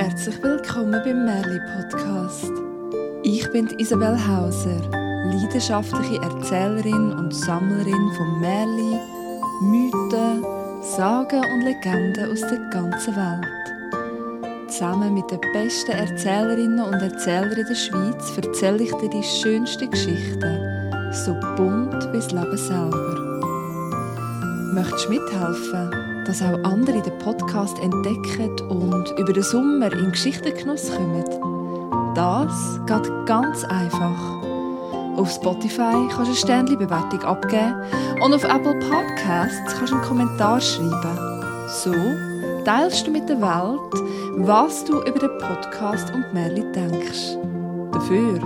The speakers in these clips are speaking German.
Herzlich willkommen beim Merli Podcast. Ich bin Isabel Hauser, leidenschaftliche Erzählerin und Sammlerin von Merli, Mythen, Sagen und Legenden aus der ganzen Welt. Zusammen mit den besten Erzählerinnen und Erzählern der Schweiz erzähle ich dir die schönsten Geschichten, so bunt wie das Leben selber. Möchtest du mithelfen, dass auch andere den Podcast entdecken und über den Sommer in Geschichtengenuss kommen? Das geht ganz einfach. Auf Spotify kannst du eine Sternli-Bewertung abgeben und auf Apple Podcasts kannst du einen Kommentar schreiben. So teilst du mit der Welt, was du über den Podcast und Merli denkst. Dafür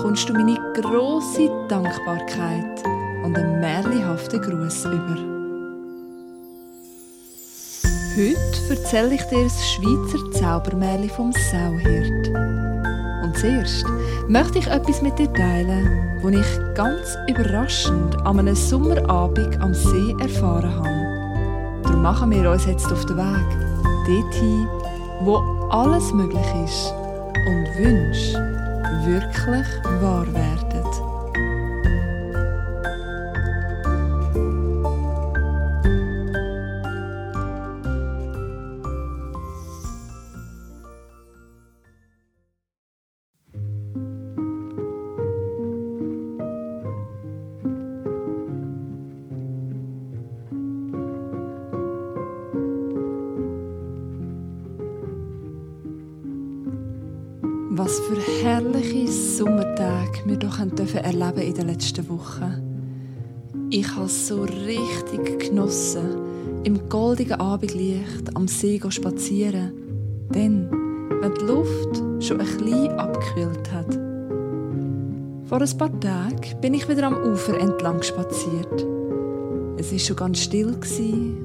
kommst du meine grosse Dankbarkeit und einen merlihaften Gruß über. Heute erzähle ich dir das Schweizer Zaubermärchen vom Sauhirt. Und zuerst möchte ich etwas mit dir teilen, das ich ganz überraschend an einem Sommerabend am See erfahren habe. Darum machen wir uns jetzt auf den Weg, dorthin, wo alles möglich ist und Wünsche wirklich wahr werden. Dürfen erleben in den letzten Wochen. Ich habe es so richtig genossen, im goldigen Abendlicht am See spazieren. Denn, wenn die Luft schon ein bisschen abgekühlt hat. Vor ein paar Tagen bin ich wieder am Ufer entlang spaziert. Es war schon ganz still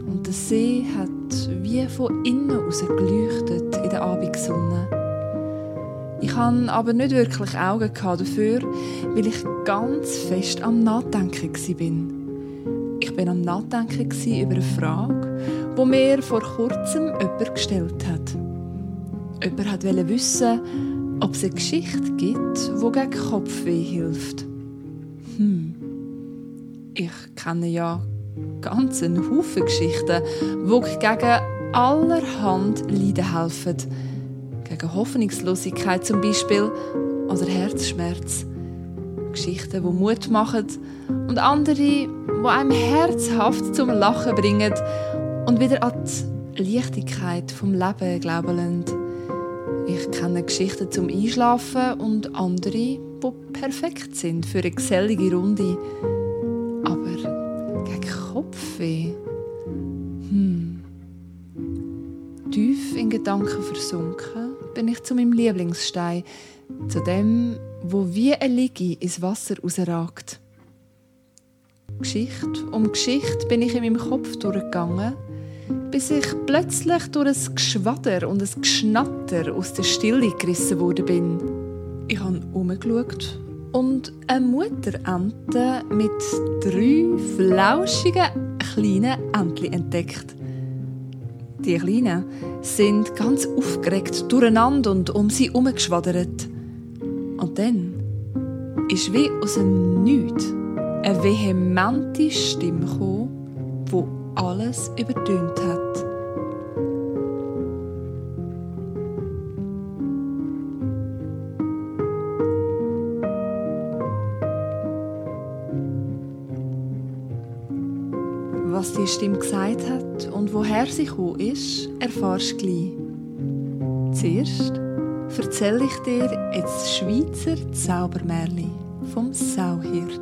und der See hat wie von innen aus geleuchtet in der Abendsonne. Ich hatte aber nicht wirklich Augen dafür, weil ich ganz fest am Nachdenken war. Ich war am Nachdenken über eine Frage, die mir vor kurzem jemand gestellt hat. Jemand wollte wissen, ob es eine Geschichte gibt, die gegen Kopfweh hilft. Hm. Ich kenne ja ganz einen Haufen Geschichten, die gegen allerhand Leiden helfen gegen Hoffnungslosigkeit zum Beispiel oder Herzschmerz. Geschichten, die Mut machen und andere, die einem herzhaft zum Lachen bringen und wieder an die Leichtigkeit vom Leben glauben. Ich kenne Geschichten zum Einschlafen und andere, die perfekt sind für eine gesellige Runde. Aber gegen Kopfweh? Hm. Tief in Gedanken versunken bin ich zu meinem Lieblingsstein, zu dem, wo wie ein Ligi ins Wasser rausragt. Geschichte um Geschichte bin ich in meinem Kopf durchgegangen, bis ich plötzlich durch ein Geschwader und ein Geschnatter aus der Stille gerissen worden bin. Ich habe umgeschaut und eine Mutterente mit drei flauschigen kleinen Entchen entdeckt. Die Kleinen sind ganz aufgeregt durcheinander und um sie herumgeschwadert. Und dann ist wie aus dem Nichts eine vehemente Stimme gekommen, die alles übertönt hat. Die Stimme gesagt hat und woher sie gekommen ist, erfahrst du gleich. Zuerst erzähle ich dir jetzt das Schweizer Zaubermärchen vom Sauhirt.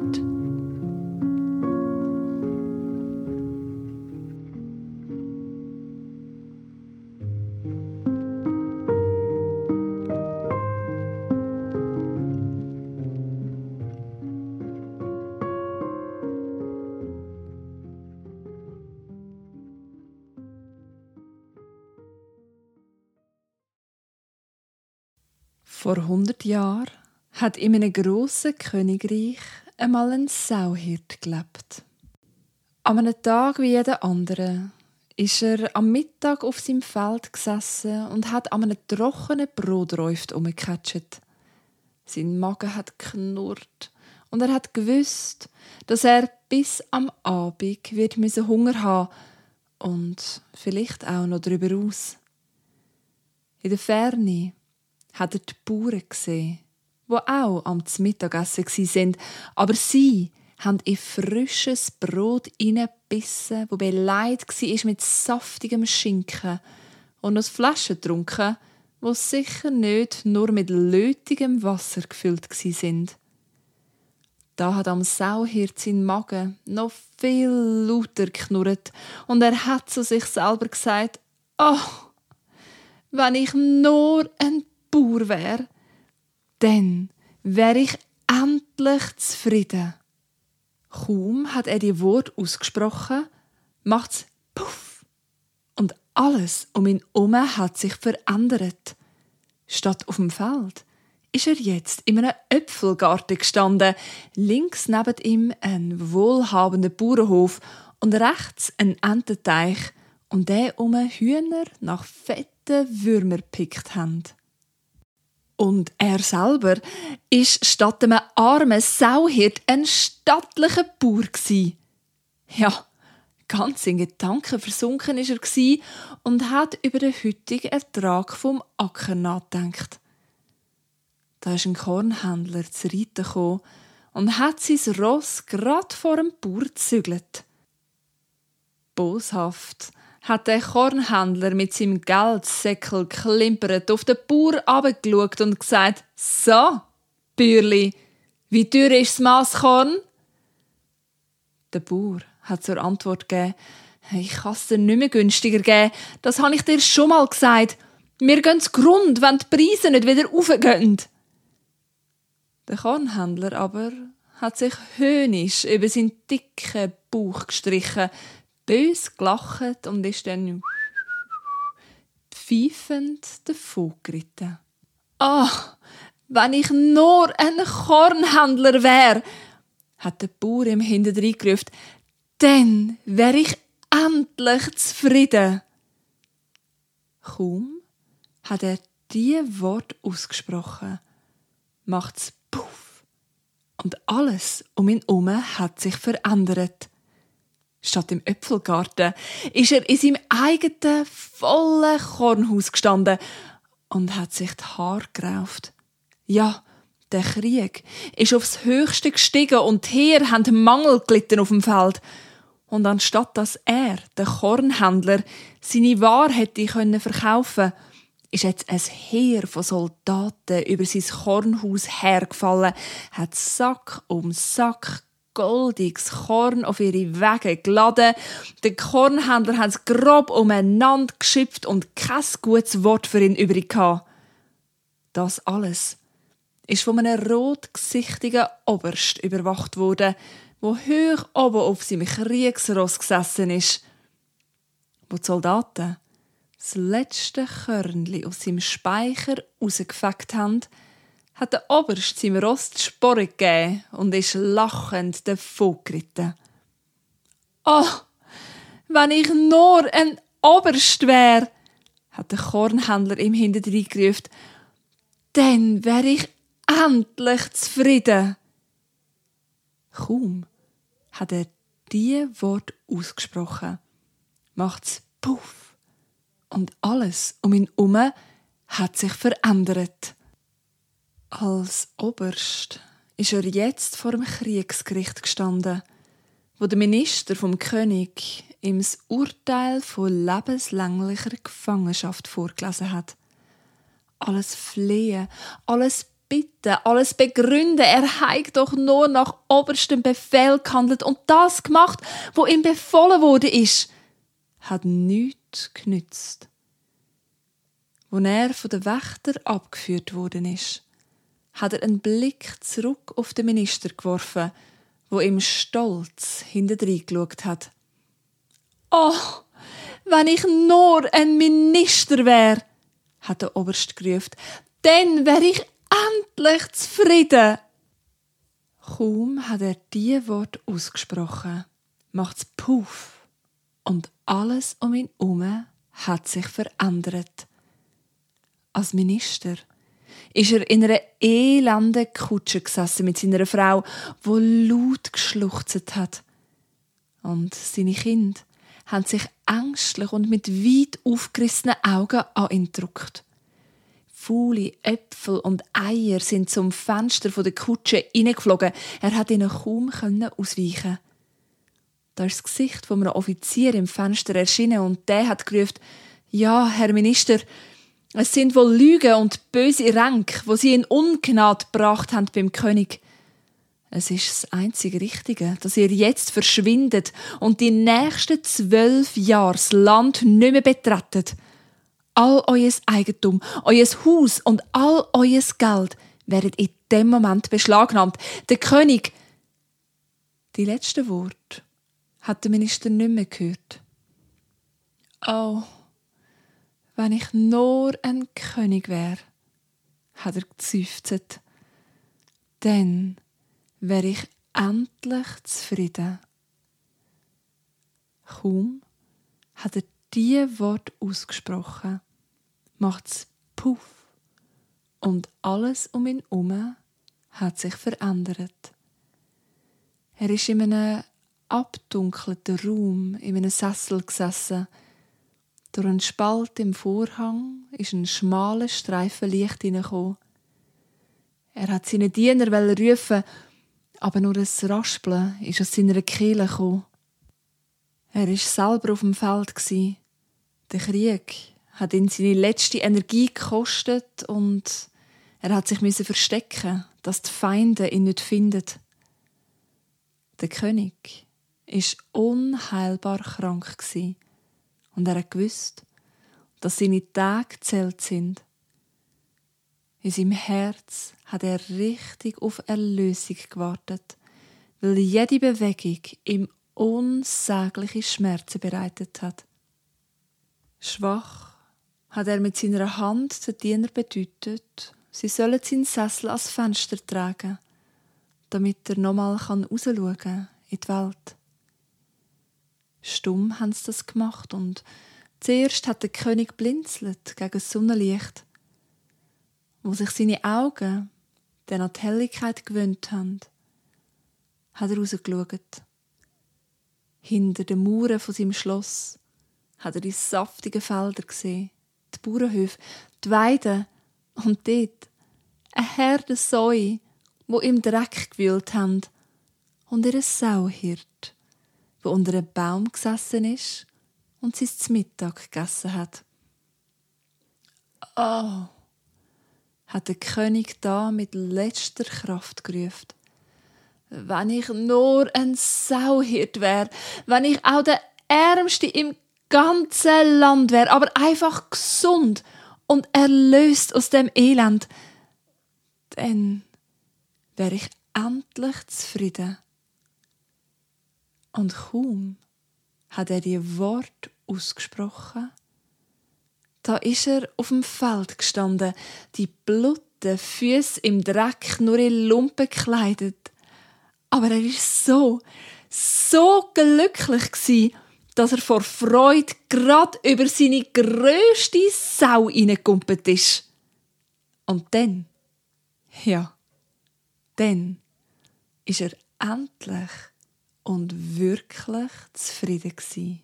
Vor 100 Jahren hat in einem grossen Königreich einmal ein Sauhirt gelebt. An einem Tag wie jeder andere ist er am Mittag auf seinem Feld gesessen und hat an einem trockenen Broträuft umgekatscht. Sein Magen hat knurrt und er hat gewusst, dass er bis am Abend wird Hunger haben und vielleicht auch noch darüber aus. In der Ferne hat er die Bauern gesehen, wo auch am Mittagessen sind, aber sie haben in frisches Brot hineingebissen, wo beleidigt war mit saftigem Schinken und aus Flaschen getrunken, wo sicher nicht nur mit lötigem Wasser gefüllt sind. Da hat am Sauhirt sein Magen noch viel lauter geknurrt und er hat zu sich selber gesagt: Oh, wenn ich nur ein Bauer wäre, dann wäre ich endlich zufrieden. Kaum hat er die Wort ausgesprochen, macht's puff und alles um ihn herum hat sich verändert. Statt auf dem Feld ist er jetzt in einem Äpfelgarten gestanden, links neben ihm ein wohlhabender Bauernhof und rechts ein Ententeich um Hühner nach fetten Würmer pickt haben. Und er selber ist statt einem armen Sauhirt ein stattlicher Bauer. Ja, ganz in Gedanken versunken ist er und hat über den heutigen Ertrag vom Acker nachgedacht. Da ist ein Kornhändler zu reiten gekommen und hat sein Ross grad vor dem Bauer gezügelt. Boshaft hat der Kornhändler mit seinem Geldsäckel klimpert auf den Bauer abgeschaut und gesagt: So, Bürli, wie teuer ist das Masskorn? Der Bauer hat zur Antwort gegeben: Ich kann es dir nicht mehr günstiger geben. Das habe ich dir schon mal gesagt. Mir gehen Grund, wenn die Preise nicht wieder aufgehen. Der Kornhändler aber hat sich höhnisch über seinen dicken Bauch gestrichen, bös gelacht und ist dann pfeifend davongeritten. Ah, oh, wenn ich nur ein Kornhändler wäre, hat der Bauer ihm hinterdrein gerufen, dann wäre ich endlich zufrieden. Kaum hat er die Wort ausgesprochen, macht's puff und alles um ihn herum hat sich verändert. Statt im Äpfelgarten ist er in seinem eigenen vollen Kornhaus gestanden und hat sich die Haare gerauft. Ja, der Krieg ist aufs Höchste gestiegen und hier haben Mangel gelitten auf dem Feld. Und anstatt dass er, der Kornhändler, seine Ware hätte können verkaufen, ist jetzt ein Heer von Soldaten über sein Kornhaus hergefallen, hat Sack um Sack goldiges Korn auf ihre Wege geladen. Der Kornhändler hat es grob umeinander geschipft und kein gutes Wort für ihn übrig gehabt. Das alles ist von einem rotgesichtigen Oberst überwacht worden, wo hoch oben auf seinem Kriegsross gesessen ist. Wo die Soldaten das letzte Körnchen aus seinem Speicher rausgefegt haben, hat der Oberst seinem Ross die Sporen gegeben und ist lachend davongeritten. Oh, wenn ich nur ein Oberst wär, hat der Kornhändler ihm hinterdrein gerufen, dann wär ich endlich zufrieden. Kaum hat er die Wort ausgesprochen, macht's puff und alles um ihn herum hat sich verändert. Als Oberst ist er jetzt vor dem Kriegsgericht gestanden, wo der Minister vom König ihm das Urteil von lebenslänglicher Gefangenschaft vorgelesen hat. Alles flehen, alles bitten, alles begründen, er hat doch nur nach oberstem Befehl gehandelt und das gemacht, wo ihm befohlen wurde ist, hat nichts genützt. Wo er von den Wächter abgeführt worden ist, hat er einen Blick zurück auf den Minister geworfen, wo ihm stolz hinterdrein geschaut hat. Oh, wenn ich nur ein Minister wär, hat der Oberst gerufen, dann wär ich endlich zufrieden. Kaum hat er die Wort ausgesprochen, macht's puff und alles um ihn herum hat sich verändert. Als Minister ist er in einer elenden Kutsche gesessen mit seiner Frau, wo laut geschluchzt hat. Und seine Kinder haben sich ängstlich und mit weit aufgerissenen Augen an ihn gedruckt. Faule Äpfel und Eier sind zum Fenster der Kutsche hineingeflogen. Er hat ihnen kaum ausweichen. Da ist das Gesicht von einem Offizier im Fenster erschienen und der hat gerufen, ja, Herr Minister, es sind wohl Lügen und böse Ränke, wo sie in Ungnade gebracht haben beim König. Es ist das einzige Richtige, dass ihr jetzt verschwindet und die nächsten zwölf Jahre das Land nicht mehr betretet. All euer Eigentum, euer Haus und all euer Geld werden in dem Moment beschlagnahmt. Der König. Die letzten Worte hat der Minister nicht mehr gehört. Oh, wenn ich nur ein König wäre, hat er gezüftet, dann wäre ich endlich zufrieden. Kaum hat er die Wort ausgesprochen, macht's Puff und alles um ihn herum hat sich verändert. Er ist in einem abdunkelten Raum in einem Sessel gesessen. Durch einen Spalt im Vorhang ist ein schmaler Streifen Licht. Er hat seine Diener rufen, aber nur ein Raspeln ist aus seiner Kehle gekommen. Er war selber auf dem Feld. Der Krieg hat ihn seine letzte Energie gekostet und er hat sich verstecken, dass die Feinde ihn nicht finden. Der König ist unheilbar krank und er hat gewusst, dass seine Tage zählt sind. In seinem Herz hat er richtig auf Erlösung gewartet, weil jede Bewegung ihm unsägliche Schmerzen bereitet hat. Schwach hat er mit seiner Hand den Diener bedeutet, sie sollen seinen Sessel als Fenster tragen, damit er nochmal rausschauen kann in die Welt. Stumm haben sie das gemacht und zuerst hat der König blinzelt gegen das Sonnenlicht. Wo sich seine Augen dann an Helligkeit gewöhnt haben, hat er rausgeschaut. Hinter den Mauern von seinem Schloss hat er die saftigen Felder gesehen, die Bauernhöfe, die Weiden und dort eine Herde Säue, wo im Dreck gewühlt haben und ihre Sauhirt, wo unter einem Baum gesessen ist und sie zum Mittag gegessen hat. Oh, hat der König da mit letzter Kraft gerufen. Wenn ich nur ein Sauhirt wäre, wenn ich auch der Ärmste im ganzen Land wäre, aber einfach gesund und erlöst aus dem Elend, dann wäre ich endlich zufrieden. Und kaum hat er die Wort ausgesprochen, da ist er auf dem Feld gestanden, die blutigen Füße im Dreck, nur in Lumpen gekleidet. Aber er ist so, so glücklich gsi, dass er vor Freude grad über seine größte Sau hineingekumpelt ist. Und dann, ja, dann ist er endlich und wirklich zufrieden gewesen.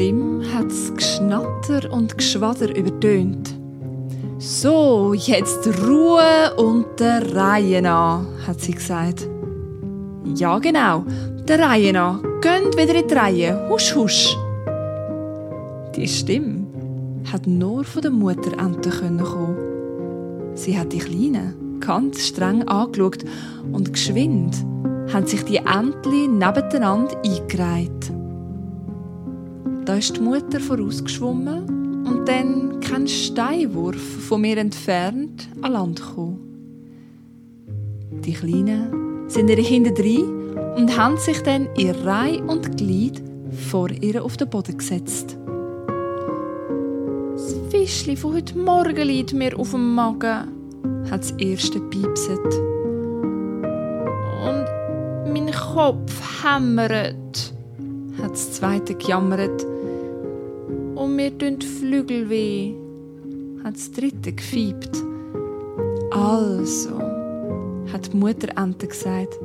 Stimme hat's Geschnatter und Geschwader übertönt. So, jetzt Ruhe und der Reihe nach, hat sie gesagt. Ja, genau, der Reihe nach. Gönnt wieder in die Reihe. Husch, husch. Die Stimme hat nur von der Mutter kommen. Sie hat die Kleinen ganz streng angeschaut und geschwind haben sich die Entli nebeneinander eingereiht. Da ist die Mutter vorausgeschwommen und dann kein Steinwurf von mir entfernt an Land gekommen. Die Kleinen sind ihre Kinder drin und haben sich dann in Reihe und Glied vor ihr auf den Boden gesetzt. Das Fischli von heute Morgen liegt mir auf dem Magen, hat das erste piepset. Und mein Kopf hämmert, hat das zweite gejammert. Und mir tun Flügel weh, hat das dritte gefiebt. Also, hat die Mutter Ente gesagt.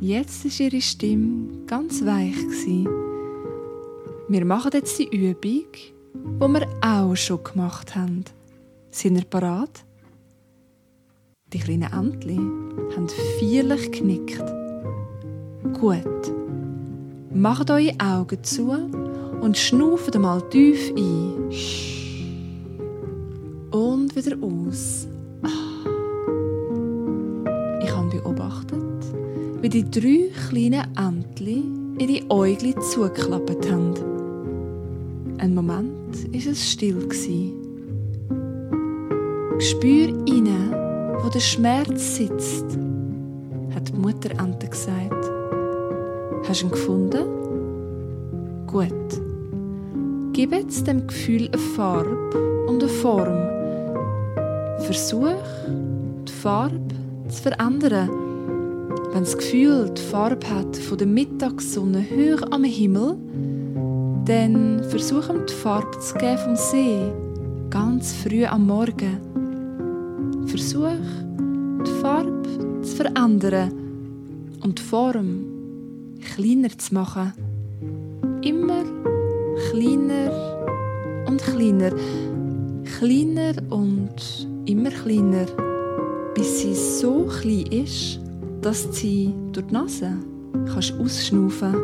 Jetzt ist ihre Stimme ganz weich gsi. Wir machen jetzt die Übung, die wir auch schon gemacht haben. Sind ihr parat? Die kleinen Entli haben feierlich genickt. Gut. Macht eure Augen zu und schnauft mal tief ein. Und wieder aus. Ich habe beobachtet, wie die drei kleinen Entli ihre Äugel zugeklappt haben. Ein Moment war es still. Spür rein, wo der Schmerz sitzt, hat die Mutter Ente gesagt. Hast du ihn gefunden? Gut. Gib jetzt dem Gefühl eine Farbe und eine Form. Versuch, die Farbe zu verändern. Wenn das Gefühl die Farbe hat von der Mittagssonne hoch am Himmel, dann versuch ihm die Farbe zu geben vom See, ganz früh am Morgen. Versuch, die Farbe zu verändern und die Form kleiner zu machen. Immer kleiner und kleiner. Kleiner und immer kleiner, bis sie so klein ist, dass sie durch die Nase kannst ausschnaufen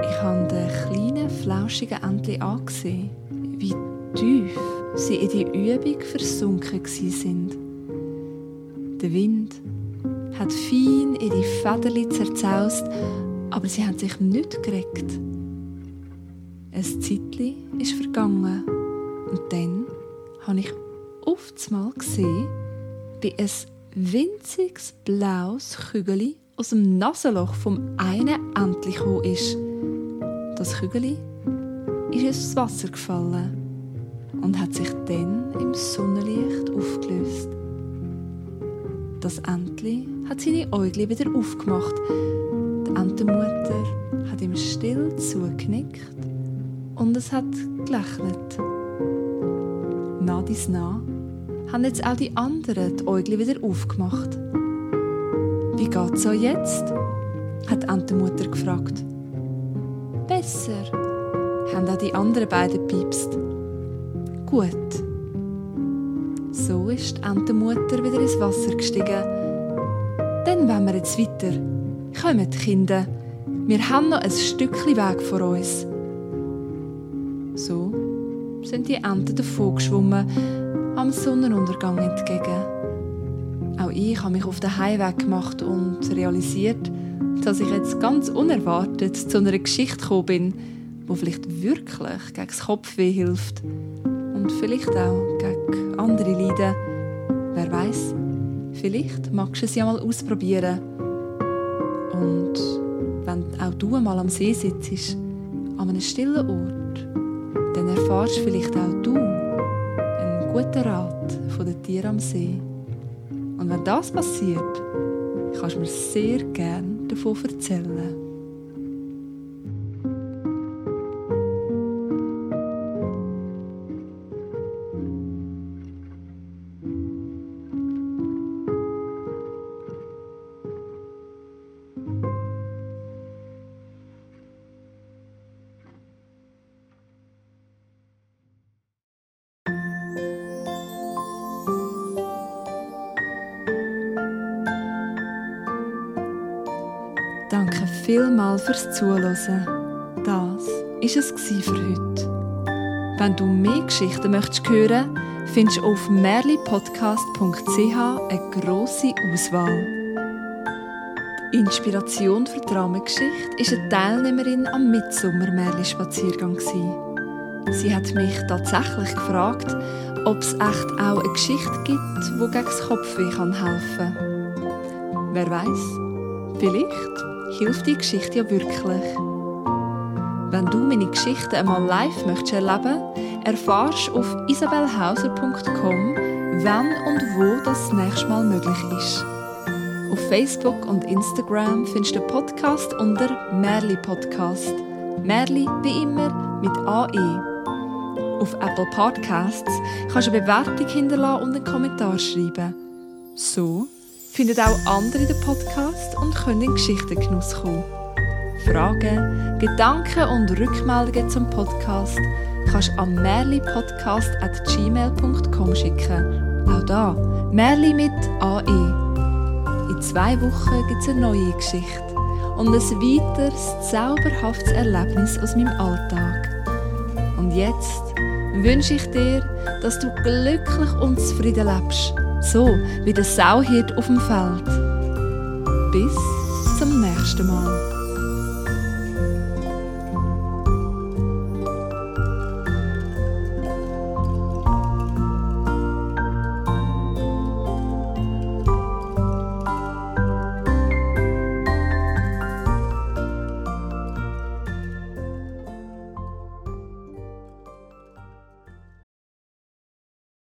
Ich habe den kleinen, flauschigen Entli angesehen, wie tief sie in die Übung versunken sind. Der Wind hat fein ihre Federli zerzaust, aber sie haben sich nicht geregt. Ein Zeitli ist vergangen und dann habe ich oft mal gesehen, wie ein winziges blaues Kügeli aus dem Nasenloch vom einen Entli gekommen ist. Das Kügeli ist ins Wasser gefallen und hat sich dann im Sonnenlicht aufgelöst. Das Entli hat seine Äugel wieder aufgemacht. Die Entenmutter hat ihm still zugenickt und es hat gelächelt. Nah dies nah haben jetzt auch die anderen die Äugel wieder aufgemacht. Wie geht's euch jetzt? hat die Entenmutter gefragt. Besser, haben auch die anderen beiden piepst. Gut. So ist die Entenmutter wieder ins Wasser gestiegen. Dann wollen wir jetzt weiter. Kommt, Kinder. Wir haben noch ein Stückchen Weg vor uns. Sind die Enten davon geschwommen, am Sonnenuntergang entgegen. Auch ich habe mich auf den Heimweg gemacht und realisiert, dass ich jetzt ganz unerwartet zu einer Geschichte gekommen bin, die vielleicht wirklich gegen das Kopfweh hilft und vielleicht auch gegen andere Leiden. Wer weiß? Vielleicht magst du es ja mal ausprobieren. Und wenn auch du mal am See sitzt, an einem stillen Ort, dann erfahrst vielleicht auch du einen guten Rat von den Tieren am See. Und wenn das passiert, kannst du mir sehr gerne davon erzählen. Vielmals fürs Zuhören. Das war es für heute. Wenn du mehr Geschichten möchtest hören, findest du auf merlipodcast.ch eine grosse Auswahl. Inspiration für die Rahmengeschichte war eine Teilnehmerin am Mitsommer-Märli-Spaziergang. Sie hat mich tatsächlich gefragt, ob es echt auch eine Geschichte gibt, die gegen das Kopfweh helfen kann. Wer weiß? Vielleicht hilft die Geschichte ja wirklich. Wenn du meine Geschichten einmal live möchtest erleben, erfahrst du auf isabelhauser.com, wann und wo das nächste Mal möglich ist. Auf Facebook und Instagram findest du den Podcast unter Merli Podcast. Merli wie immer mit AE. Auf Apple Podcasts kannst du eine Bewertung hinterlassen und einen Kommentar schreiben. So finden auch andere den Podcast und können in Geschichtengenuss kommen. Fragen, Gedanken und Rückmeldungen zum Podcast kannst du an merlipodcast.gmail.com schicken. Auch da, Merli mit AE. In zwei Wochen gibt es eine neue Geschichte und ein weiteres zauberhaftes Erlebnis aus meinem Alltag. Und jetzt wünsche ich dir, dass du glücklich und zufrieden lebst, so wie der Sauhirt auf dem Feld. Bis zum nächsten Mal.